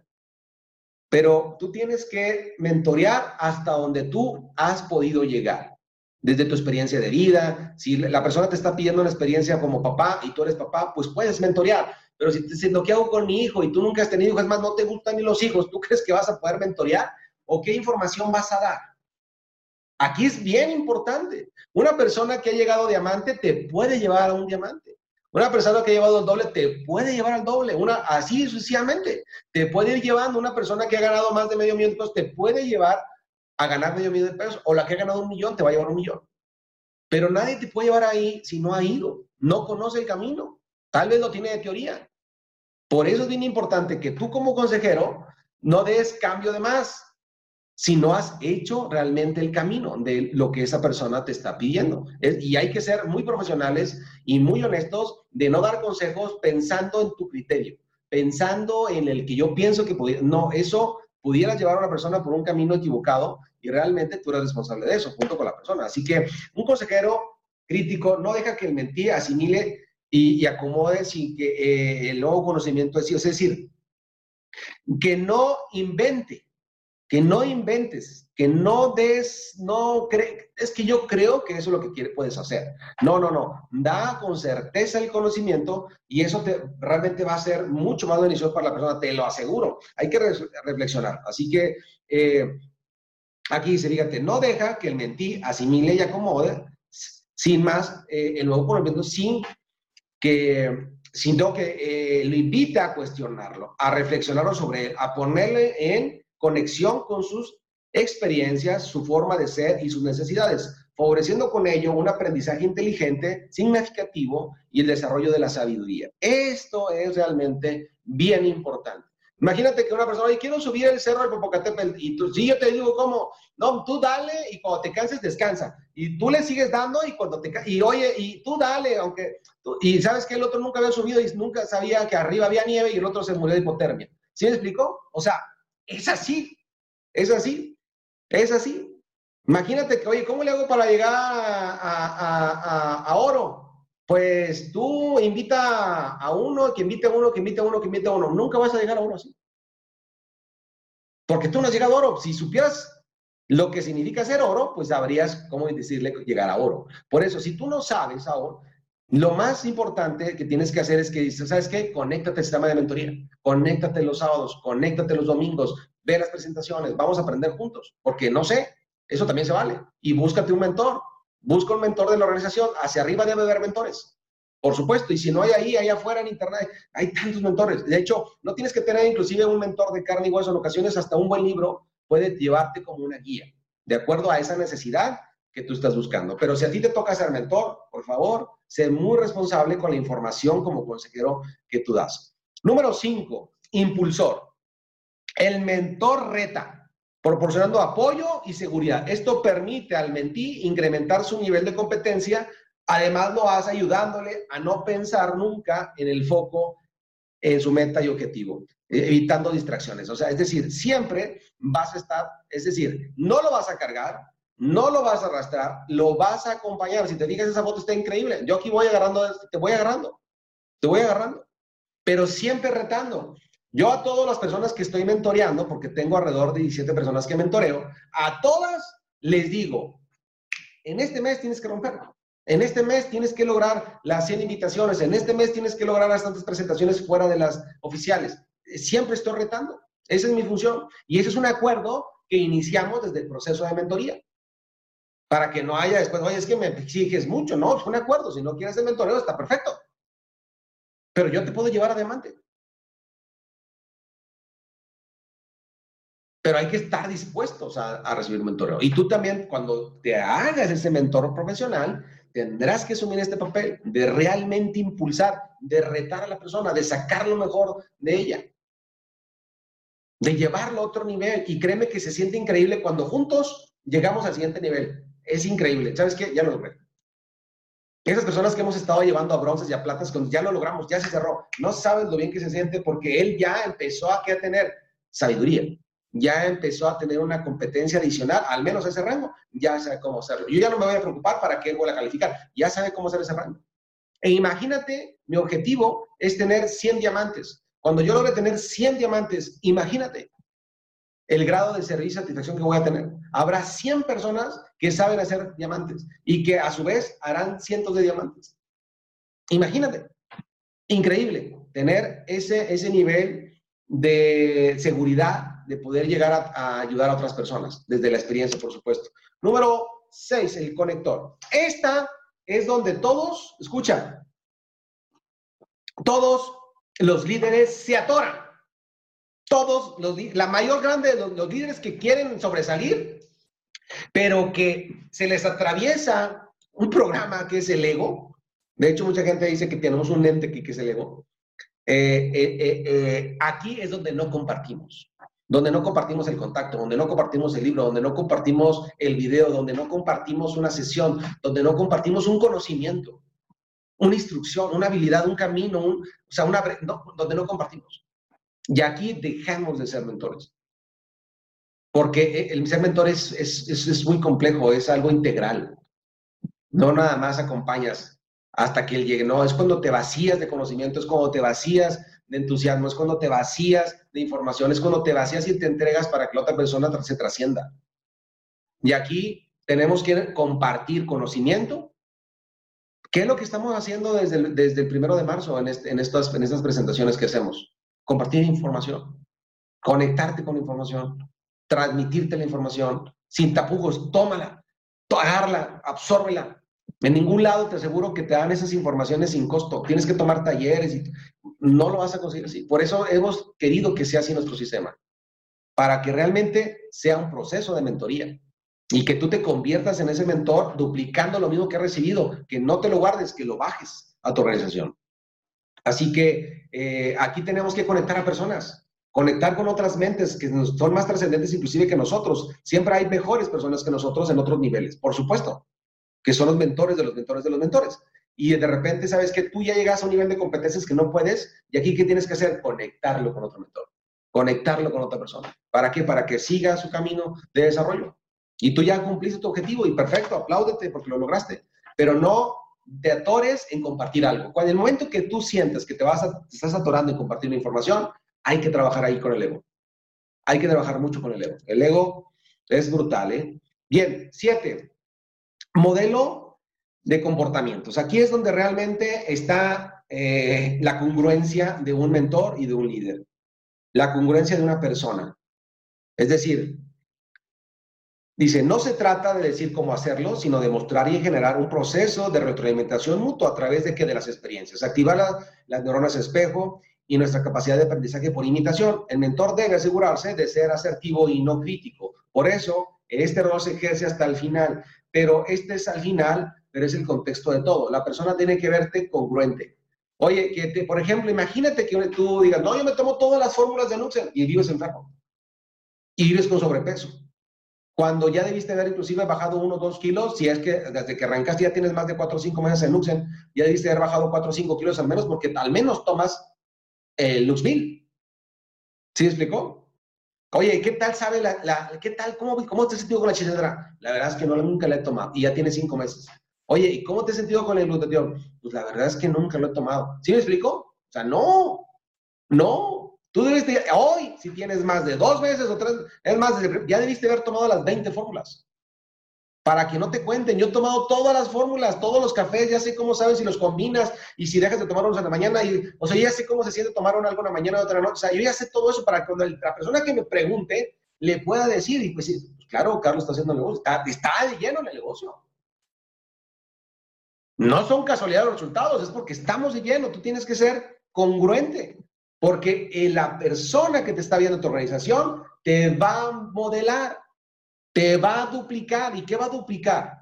pero tú tienes que mentorear hasta donde tú has podido llegar. Desde tu experiencia de vida, si la persona te está pidiendo una experiencia como papá y tú eres papá, pues puedes mentorear. Pero si te diciendo, ¿qué hago con mi hijo? Y tú nunca has tenido hijos, más, no te gustan ni los hijos, ¿tú crees que vas a poder mentorear? ¿O qué información vas a dar? Aquí es bien importante. Una persona que ha llegado diamante te puede llevar a un diamante. Una persona que ha llevado el doble te puede llevar al doble, una así sucesivamente. Te puede ir llevando una persona que ha ganado más de medio millón de pesos, te puede llevar a ganar medio millón de pesos, o la que ha ganado un millón te va a llevar un millón. Pero nadie te puede llevar ahí si no ha ido, no conoce el camino, tal vez lo tiene de teoría. Por eso es bien importante que tú como consejero no des cambio de más, si no has hecho realmente el camino de lo que esa persona te está pidiendo. y hay que ser muy profesionales y muy honestos de no dar consejos pensando en tu criterio, pensando en el que yo pienso que pudiera. No, eso pudiera llevar a una persona por un camino equivocado y realmente tú eres responsable de eso, junto con la persona. Así que un consejero crítico no deja que el mentir asimile y, acomode sin que eh, el nuevo conocimiento es, es decir, que no invente, que no inventes, que no des, no cre es que yo creo que eso es lo que quiere, puedes hacer. No, no, no, da con certeza el conocimiento y eso te, realmente va a ser mucho más beneficioso para la persona, te lo aseguro. Hay que reflexionar. Así que eh, aquí dice, fíjate, no deja que el mentí asimile y acomode sin más eh, el nuevo conocimiento, sin que, sino que eh, lo invita a cuestionarlo, a reflexionarlo sobre él, a ponerle en conexión con sus experiencias, su forma de ser y sus necesidades, favoreciendo con ello un aprendizaje inteligente, significativo y el desarrollo de la sabiduría. Esto es realmente bien importante. Imagínate que una persona, oye, quiero subir el cerro del Popocatépetl, y tú, sí, yo te digo cómo, no, tú dale y cuando te canses, descansa. Y tú le sigues dando y cuando te, y oye, y tú dale, aunque, y sabes que el otro nunca había subido y nunca sabía que arriba había nieve y el otro se murió de hipotermia. ¿Sí me explicó? O sea, es así, es así, es así. Imagínate que, oye, ¿cómo le hago para llegar a, oro? Pues tú invita a uno, que invite a uno, que invite a uno, que invite a uno. Nunca vas a llegar a oro así. Porque tú no has llegado a oro. Si supieras lo que significa ser oro, pues sabrías cómo decirle llegar a oro. Por eso, si tú no sabes a oro, lo más importante que tienes que hacer es que dices, ¿sabes qué? Conéctate al sistema de mentoría, conéctate los sábados, conéctate los domingos, ve las presentaciones, vamos a aprender juntos, porque no sé, eso también se vale. Y búscate un mentor, Busca un mentor de la organización. Hacia arriba debe haber mentores. Por supuesto, y si no hay ahí, ahí afuera en Internet, hay tantos mentores. De hecho, no tienes que tener inclusive un mentor de carne y hueso. En ocasiones, hasta un buen libro puede llevarte como una guía, de acuerdo a esa necesidad que tú estás buscando. Pero si a ti te toca ser mentor, por favor, sé muy responsable con la información como consejero que tú das. Número cinco, impulsor. El mentor reta proporcionando apoyo y seguridad. Esto permite al mentí incrementar su nivel de competencia, además lo hace ayudándole a no pensar nunca en el foco, en su meta y objetivo, evitando distracciones. O sea, es decir, siempre vas a estar, es decir, no lo vas a cargar, no lo vas a arrastrar, lo vas a acompañar. Si te fijas, esa foto está increíble. Yo aquí voy agarrando, te voy agarrando, te voy agarrando, pero siempre retando. Yo a todas las personas que estoy mentoreando, porque tengo alrededor de 17 personas que mentoreo, a todas les digo, en este mes tienes que romperlo. En este mes tienes que lograr las 100 invitaciones. En este mes tienes que lograr las tantas presentaciones fuera de las oficiales. Siempre estoy retando. Esa es mi función. Y ese es un acuerdo que iniciamos desde el proceso de mentoría. Para que no haya después, oye, es que me exiges mucho. No, es un acuerdo. Si no quieres el mentoreo, está perfecto. Pero yo te puedo llevar a diamante. pero hay que estar dispuestos a, a recibir mentoreo. Y tú también, cuando te hagas ese mentor profesional, tendrás que asumir este papel de realmente impulsar, de retar a la persona, de sacar lo mejor de ella, de llevarlo a otro nivel. Y créeme que se siente increíble cuando juntos llegamos al siguiente nivel. Es increíble. ¿Sabes qué? Ya lo logré. Esas personas que hemos estado llevando a bronces y a platas, ya lo logramos, ya se cerró. No sabes lo bien que se siente porque él ya empezó a, tener sabiduría ya empezó a tener una competencia adicional, al menos ese rango, ya sabe cómo hacerlo. Yo ya no me voy a preocupar para que él vuelva a calificar, ya sabe cómo hacer ese rango. E imagínate, mi objetivo es tener 100 diamantes. Cuando yo logre tener 100 diamantes, imagínate el grado de servicio y satisfacción que voy a tener. Habrá 100 personas que saben hacer diamantes y que a su vez harán cientos de diamantes. Imagínate, increíble tener ese, ese nivel de seguridad de poder llegar a, ayudar a otras personas, desde la experiencia, por supuesto. Número 6, el conector. Esta es donde todos, escucha, todos los líderes se atoran. Todos los, la mayor grande de los líderes que quieren sobresalir, pero que se les atraviesa un programa que es el ego. De hecho, mucha gente dice que tenemos un ente que, es el ego. Eh, eh, eh, aquí es donde no compartimos donde no compartimos el contacto, donde no compartimos el libro, donde no compartimos el video, donde no compartimos una sesión, donde no compartimos un conocimiento, una instrucción, una habilidad, un camino, o sea, una, donde no compartimos. Y aquí dejamos de ser mentores. Porque el ser mentor es, es, es muy complejo, es algo integral. No nada más acompañas hasta que él llegue, no, es cuando te vacías de conocimiento, es cuando te vacías de entusiasmo, es cuando te vacías de información, es cuando te vacías y te entregas para que la otra persona se trascienda. Y aquí tenemos que compartir conocimiento. ¿Qué es lo que estamos haciendo desde el, desde el primero de marzo en, este, en, estas, en estas presentaciones que hacemos? Compartir información, conectarte con información, transmitirte la información, sin tapujos, tómala, agárrala, absórbela, en ningún lado te aseguro que te dan esas informaciones sin costo. Tienes que tomar talleres y no lo vas a conseguir así. Por eso hemos querido que sea así nuestro sistema, para que realmente sea un proceso de mentoría y que tú te conviertas en ese mentor duplicando lo mismo que has recibido, que no te lo guardes, que lo bajes a tu organización. Así que eh, aquí tenemos que conectar a personas, conectar con otras mentes que son más trascendentes inclusive que nosotros. Siempre hay mejores personas que nosotros en otros niveles, por supuesto que son los mentores de los mentores de los mentores. Y de repente sabes que tú ya llegas a un nivel de competencias que no puedes, y aquí ¿qué tienes que hacer? Conectarlo con otro mentor, conectarlo con otra persona. ¿Para qué? Para que siga su camino de desarrollo. Y tú ya cumpliste tu objetivo y perfecto, apláudete porque lo lograste. Pero no te atores en compartir algo. Cuando el momento que tú sientes que te, vas a, te estás atorando en compartir una información, hay que trabajar ahí con el ego. Hay que trabajar mucho con el ego. El ego es brutal, ¿eh? Bien, siete, Modelo de comportamientos. Aquí es donde realmente está eh, la congruencia de un mentor y de un líder. La congruencia de una persona. Es decir, dice, no se trata de decir cómo hacerlo, sino de mostrar y generar un proceso de retroalimentación mutua a través de que de las experiencias. Activar las neuronas espejo y nuestra capacidad de aprendizaje por imitación. El mentor debe asegurarse de ser asertivo y no crítico. Por eso, este rol se ejerce hasta el final pero este es al final, pero es el contexto de todo. La persona tiene que verte congruente. Oye, que te, por ejemplo, imagínate que tú digas, no, yo me tomo todas las fórmulas de Nuxen y vives enfermo. Y vives con sobrepeso. Cuando ya debiste haber inclusive bajado uno o dos kilos, si es que desde que arrancaste ya tienes más de cuatro o cinco meses en Nuxen, ya debiste haber bajado cuatro o cinco kilos al menos, porque al menos tomas el Luxville. ¿Sí explicó? Oye, ¿qué tal sabe la, qué tal, cómo, cómo te has sentido con la chisendra? La verdad es que no, nunca la he tomado y ya tiene cinco meses. Oye, ¿y cómo te has sentido con el glutatión? Pues la verdad es que nunca lo he tomado. ¿Sí me explico? O sea, no, no. Tú debiste, hoy, si tienes más de dos meses o tres, es más, ya debiste haber tomado las 20 fórmulas para que no te cuenten. Yo he tomado todas las fórmulas, todos los cafés, ya sé cómo sabes si los combinas y si dejas de tomarlos en la mañana. Y, o sea, ya sé cómo se siente tomar una alguna mañana y otra noche. O sea, yo ya sé todo eso para que cuando la persona que me pregunte le pueda decir. Y pues, pues claro, Carlos está haciendo negocio, está, está lleno el negocio. No son casualidad los resultados, es porque estamos de lleno. Tú tienes que ser congruente. Porque eh, la persona que te está viendo tu organización te va a modelar, te va a duplicar. ¿Y qué va a duplicar?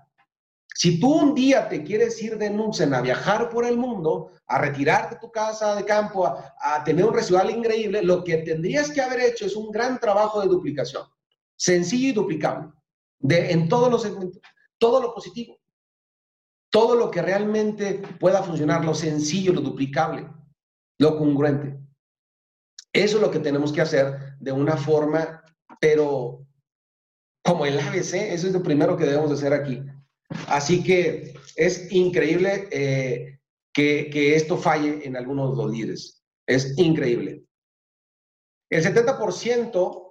Si tú un día te quieres ir de Nutzen a viajar por el mundo, a retirarte de tu casa de campo, a, tener un residual increíble, lo que tendrías que haber hecho es un gran trabajo de duplicación, sencillo y duplicable, de, en todos los segmentos, todo lo positivo, todo lo que realmente pueda funcionar, lo sencillo, lo duplicable, lo congruente. Eso es lo que tenemos que hacer de una forma, pero como el ABC, eso es lo primero que debemos de hacer aquí. Así que es increíble eh, que, esto falle en algunos de los líderes. Es increíble. El 70%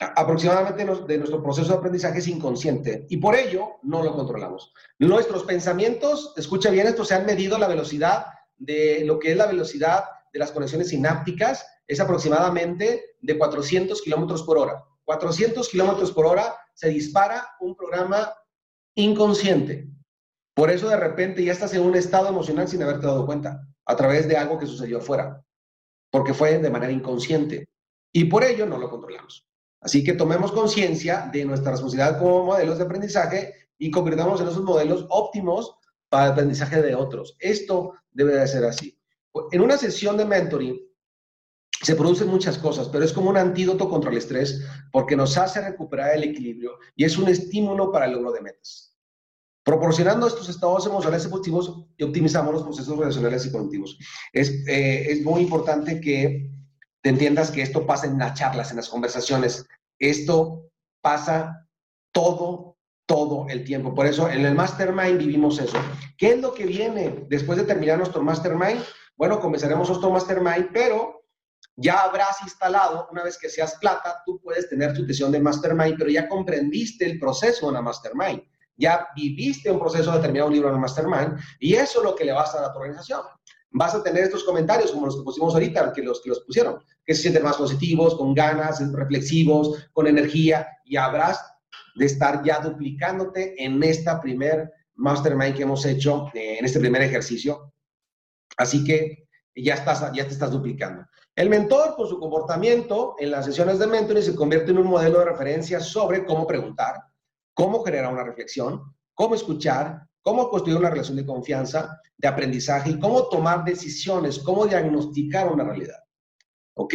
aproximadamente de nuestro proceso de aprendizaje es inconsciente y por ello no lo controlamos. Nuestros pensamientos, escucha bien esto, se han medido la velocidad de lo que es la velocidad de las conexiones sinápticas, es aproximadamente de 400 kilómetros por hora. 400 kilómetros por hora se dispara un programa inconsciente. Por eso de repente ya estás en un estado emocional sin haberte dado cuenta, a través de algo que sucedió afuera, porque fue de manera inconsciente. Y por ello no lo controlamos. Así que tomemos conciencia de nuestra responsabilidad como modelos de aprendizaje y convirtamos en esos modelos óptimos para el aprendizaje de otros. Esto debe de ser así. En una sesión de mentoring, se producen muchas cosas, pero es como un antídoto contra el estrés porque nos hace recuperar el equilibrio y es un estímulo para el logro de metas. Proporcionando estos estados emocionales positivos y optimizamos los procesos relacionales y cognitivos. Es, eh, es muy importante que te entiendas que esto pasa en las charlas, en las conversaciones. Esto pasa todo, todo el tiempo. Por eso en el Mastermind vivimos eso. ¿Qué es lo que viene después de terminar nuestro Mastermind? Bueno, comenzaremos nuestro Mastermind, pero ya habrás instalado, una vez que seas plata, tú puedes tener tu sesión de mastermind, pero ya comprendiste el proceso de una mastermind. Ya viviste un proceso de terminar un libro en una mastermind y eso es lo que le vas a dar a tu organización. Vas a tener estos comentarios como los que pusimos ahorita, que los que los pusieron, que se sienten más positivos, con ganas, reflexivos, con energía y habrás de estar ya duplicándote en esta primer mastermind que hemos hecho, eh, en este primer ejercicio. Así que ya, estás, ya te estás duplicando. El mentor, con su comportamiento en las sesiones de mentoring, se convierte en un modelo de referencia sobre cómo preguntar, cómo generar una reflexión, cómo escuchar, cómo construir una relación de confianza, de aprendizaje y cómo tomar decisiones, cómo diagnosticar una realidad. ¿Ok?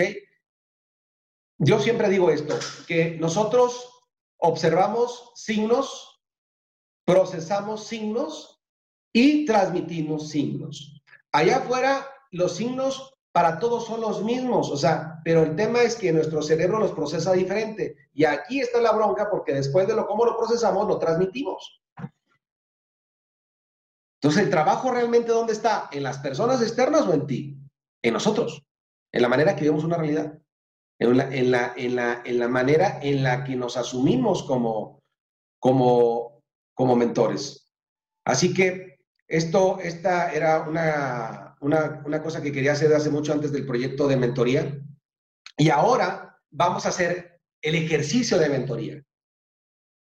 Yo siempre digo esto, que nosotros observamos signos, procesamos signos y transmitimos signos. Allá afuera, los signos para todos son los mismos, o sea, pero el tema es que nuestro cerebro los procesa diferente. Y aquí está la bronca porque después de lo cómo lo procesamos, lo transmitimos. Entonces, ¿el trabajo realmente dónde está? ¿En las personas externas o en ti? En nosotros, en la manera que vemos una realidad, en la, en la, en la, en la manera en la que nos asumimos como, como, como mentores. Así que esto, esta era una, una, cosa que quería hacer hace mucho antes del proyecto de mentoría. Y ahora vamos a hacer el ejercicio de mentoría.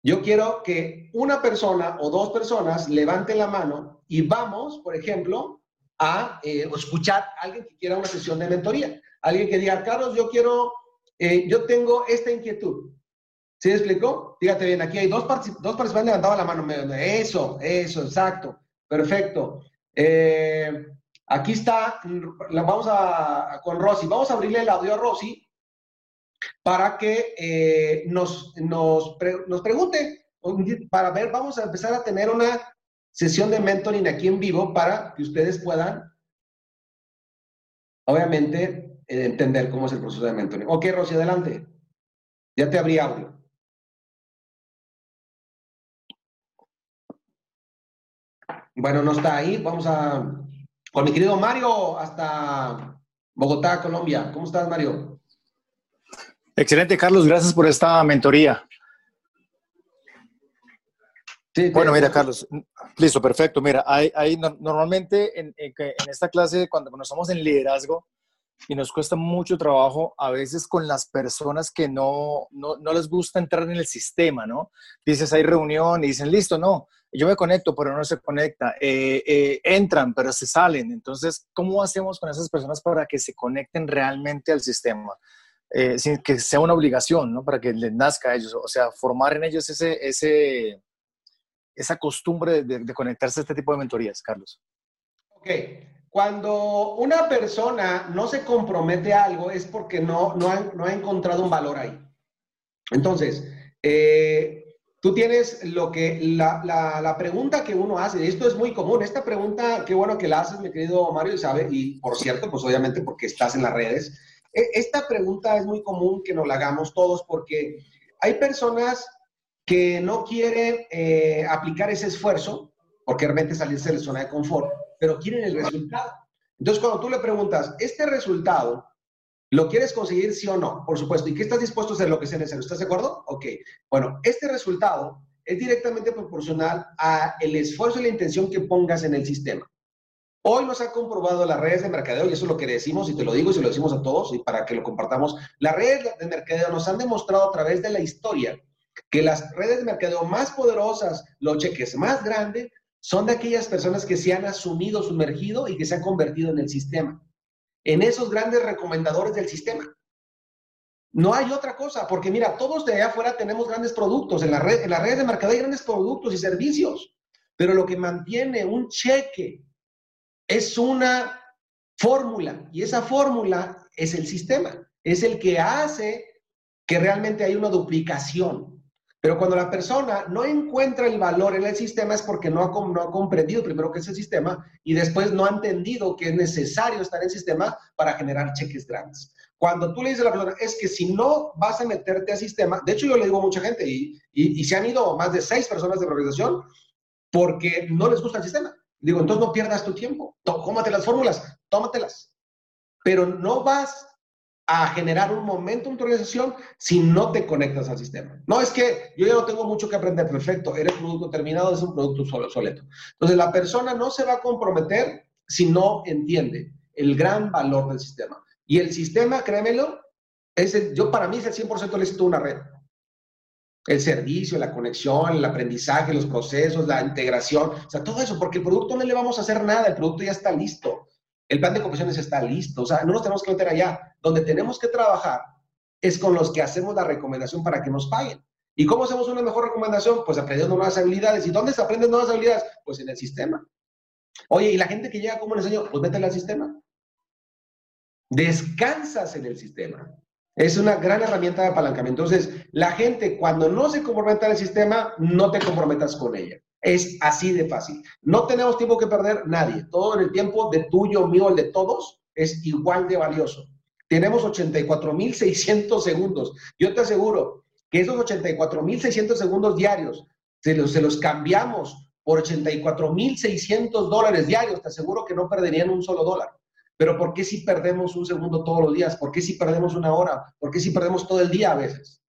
Yo quiero que una persona o dos personas levanten la mano y vamos, por ejemplo, a eh, escuchar a alguien que quiera una sesión de mentoría. Alguien que diga, Carlos, yo quiero, eh, yo tengo esta inquietud. ¿Sí me explicó? Fíjate bien, aquí hay dos, dos participantes levantado la mano. Eso, eso, exacto. Perfecto. Eh, Aquí está, la vamos a, con Rosy, vamos a abrirle el audio a Rosy para que eh, nos, nos, nos pregunte, para ver, vamos a empezar a tener una sesión de mentoring aquí en vivo para que ustedes puedan, obviamente, entender cómo es el proceso de mentoring. Ok, Rosy, adelante. Ya te abrí audio. Bueno, no está ahí. Vamos a con mi querido Mario hasta Bogotá, Colombia. ¿Cómo estás, Mario? Excelente, Carlos. Gracias por esta mentoría. bueno, mira, Carlos, listo, perfecto. Mira, hay, normalmente en, esta clase, cuando, estamos en liderazgo, y nos cuesta mucho trabajo a veces con las personas que no, no, no les gusta entrar en el sistema, ¿no? Dices, hay reunión y dicen, listo, no, yo me conecto, pero no se conecta. Eh, eh, entran, pero se salen. Entonces, ¿cómo hacemos con esas personas para que se conecten realmente al sistema? Eh, sin que sea una obligación, ¿no? Para que les nazca a ellos. O sea, formar en ellos ese, ese, esa costumbre de, de conectarse a este tipo de mentorías, Carlos. Ok. Cuando una persona no se compromete a algo es porque no, no, ha, no ha encontrado un valor ahí. Entonces, eh, tú tienes lo que, la, la, la, pregunta que uno hace, esto es muy común, esta pregunta, qué bueno que la haces, mi querido Mario, y sabe, y por cierto, pues obviamente porque estás en las redes, e, esta pregunta es muy común que nos la hagamos todos porque hay personas que no quieren eh, aplicar ese esfuerzo, porque realmente salirse de la zona de confort, pero quieren el resultado. Entonces, cuando tú le preguntas, ¿este resultado lo quieres conseguir sí o no? Por supuesto. ¿Y qué estás dispuesto a hacer lo que sea necesario? ¿Estás de acuerdo? Ok. Bueno, este resultado es directamente proporcional a el esfuerzo y la intención que pongas en el sistema. Hoy nos ha comprobado las redes de mercadeo, y eso es lo que decimos, y te lo digo y se lo decimos a todos, y para que lo compartamos, las redes de mercadeo nos han demostrado a través de la historia que las redes de mercadeo más poderosas, los cheques más grandes, son de aquellas personas que se han asumido sumergido y que se han convertido en el sistema, en esos grandes recomendadores del sistema. No hay otra cosa, porque mira, todos de allá afuera tenemos grandes productos, en la red, en la red de mercado hay grandes productos y servicios, pero lo que mantiene un cheque es una fórmula y esa fórmula es el sistema, es el que hace que realmente hay una duplicación. Pero cuando la persona no encuentra el valor en el sistema es porque no ha, no ha comprendido primero qué es el sistema y después no ha entendido que es necesario estar en el sistema para generar cheques grandes. Cuando tú le dices a la persona, es que si no vas a meterte al sistema, de hecho yo le digo a mucha gente y, y, y se han ido más de seis personas de organización porque no les gusta el sistema. Digo, entonces no pierdas tu tiempo, tómate las fórmulas, tómatelas. Pero no vas a generar un momento en tu organización si no te conectas al sistema. No es que yo ya no tengo mucho que aprender, perfecto, eres producto terminado, es un producto obsoleto. Entonces la persona no se va a comprometer si no entiende el gran valor del sistema. Y el sistema, créemelo, es el, yo para mí es el 100% éxito de una red. El servicio, la conexión, el aprendizaje, los procesos, la integración, o sea, todo eso, porque el producto no le vamos a hacer nada, el producto ya está listo. El plan de confesiones está listo, o sea, no nos tenemos que meter allá. Donde tenemos que trabajar es con los que hacemos la recomendación para que nos paguen. ¿Y cómo hacemos una mejor recomendación? Pues aprendiendo nuevas habilidades. ¿Y dónde se aprenden nuevas habilidades? Pues en el sistema. Oye, ¿y la gente que llega, cómo le enseño? Pues métela al sistema. Descansas en el sistema. Es una gran herramienta de apalancamiento. Entonces, la gente cuando no se compromete al sistema, no te comprometas con ella. Es así de fácil. No tenemos tiempo que perder nadie. Todo el tiempo de tuyo, mío, el de todos, es igual de valioso. Tenemos 84.600 segundos. Yo te aseguro que esos 84.600 segundos diarios, se los, se los cambiamos por 84.600 dólares diarios, te aseguro que no perderían un solo dólar. Pero ¿por qué si perdemos un segundo todos los días? ¿Por qué si perdemos una hora? ¿Por qué si perdemos todo el día a veces?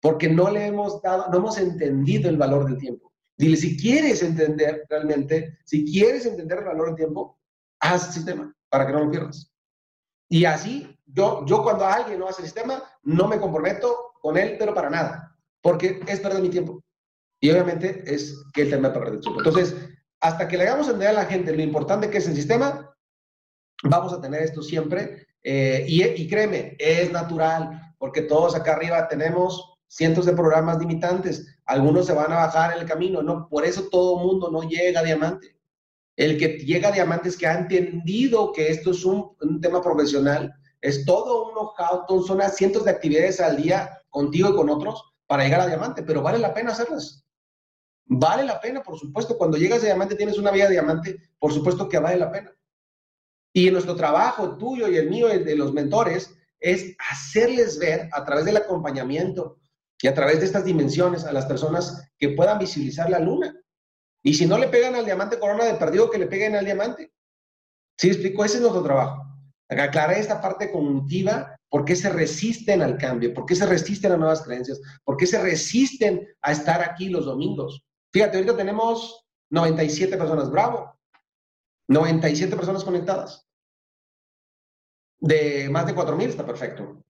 Porque no le hemos dado, no hemos entendido el valor del tiempo. Dile, si quieres entender realmente, si quieres entender el valor del tiempo, haz el sistema para que no lo pierdas. Y así, yo, yo cuando alguien no hace el sistema, no me comprometo con él, pero para nada, porque es perder mi tiempo. Y obviamente es que el tema perder el tiempo. Entonces, hasta que le hagamos entender a la gente lo importante que es el sistema, vamos a tener esto siempre. Eh, y, y créeme, es natural, porque todos acá arriba tenemos cientos de programas limitantes. Algunos se van a bajar en el camino, ¿no? Por eso todo mundo no llega a diamante. El que llega a diamante es que ha entendido que esto es un, tema profesional, es todo un know-how, son cientos de actividades al día contigo y con otros para llegar a diamante, pero vale la pena hacerlas. Vale la pena, por supuesto, cuando llegas a diamante, tienes una vida de diamante, por supuesto que vale la pena. Y en nuestro trabajo, tuyo y el mío, el de los mentores, es hacerles ver a través del acompañamiento, y a través de estas dimensiones a las personas que puedan visibilizar la luna. Y si no le pegan al diamante corona de perdido, que le peguen al diamante. ¿Sí explico? Ese es nuestro trabajo. Aclarar esta parte cognitiva, por qué se resisten al cambio, por qué se resisten a nuevas creencias, por qué se resisten a estar aquí los domingos. Fíjate, ahorita tenemos 97 personas, bravo. 97 personas conectadas. De más de 4.000 está perfecto.